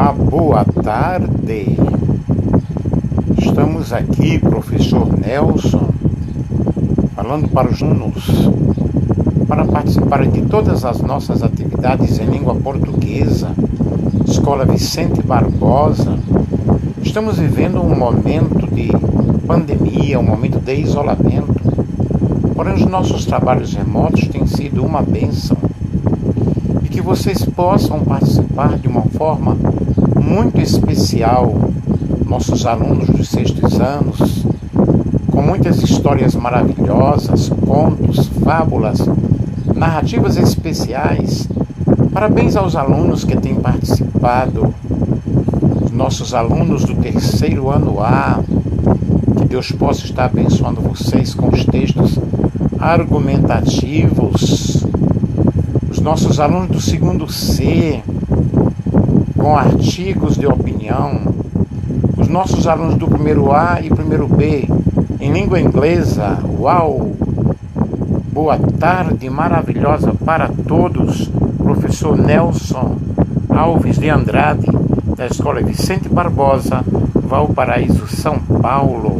Boa tarde. Estamos aqui, professor Nelson, falando para os alunos para participar de todas as nossas atividades em língua portuguesa, Escola Vicente Barbosa. Estamos vivendo um momento de pandemia, um momento de isolamento. Porém, os nossos trabalhos remotos têm sido uma bênção vocês possam participar de uma forma muito especial, nossos alunos dos sextos anos, com muitas histórias maravilhosas, contos, fábulas, narrativas especiais. Parabéns aos alunos que têm participado, nossos alunos do terceiro ano A. Que Deus possa estar abençoando vocês com os textos argumentativos. Os nossos alunos do segundo C, com artigos de opinião. Os nossos alunos do primeiro A e primeiro B, em língua inglesa. Uau! Boa tarde maravilhosa para todos, professor Nelson Alves de Andrade, da Escola Vicente Barbosa, Valparaíso, São Paulo.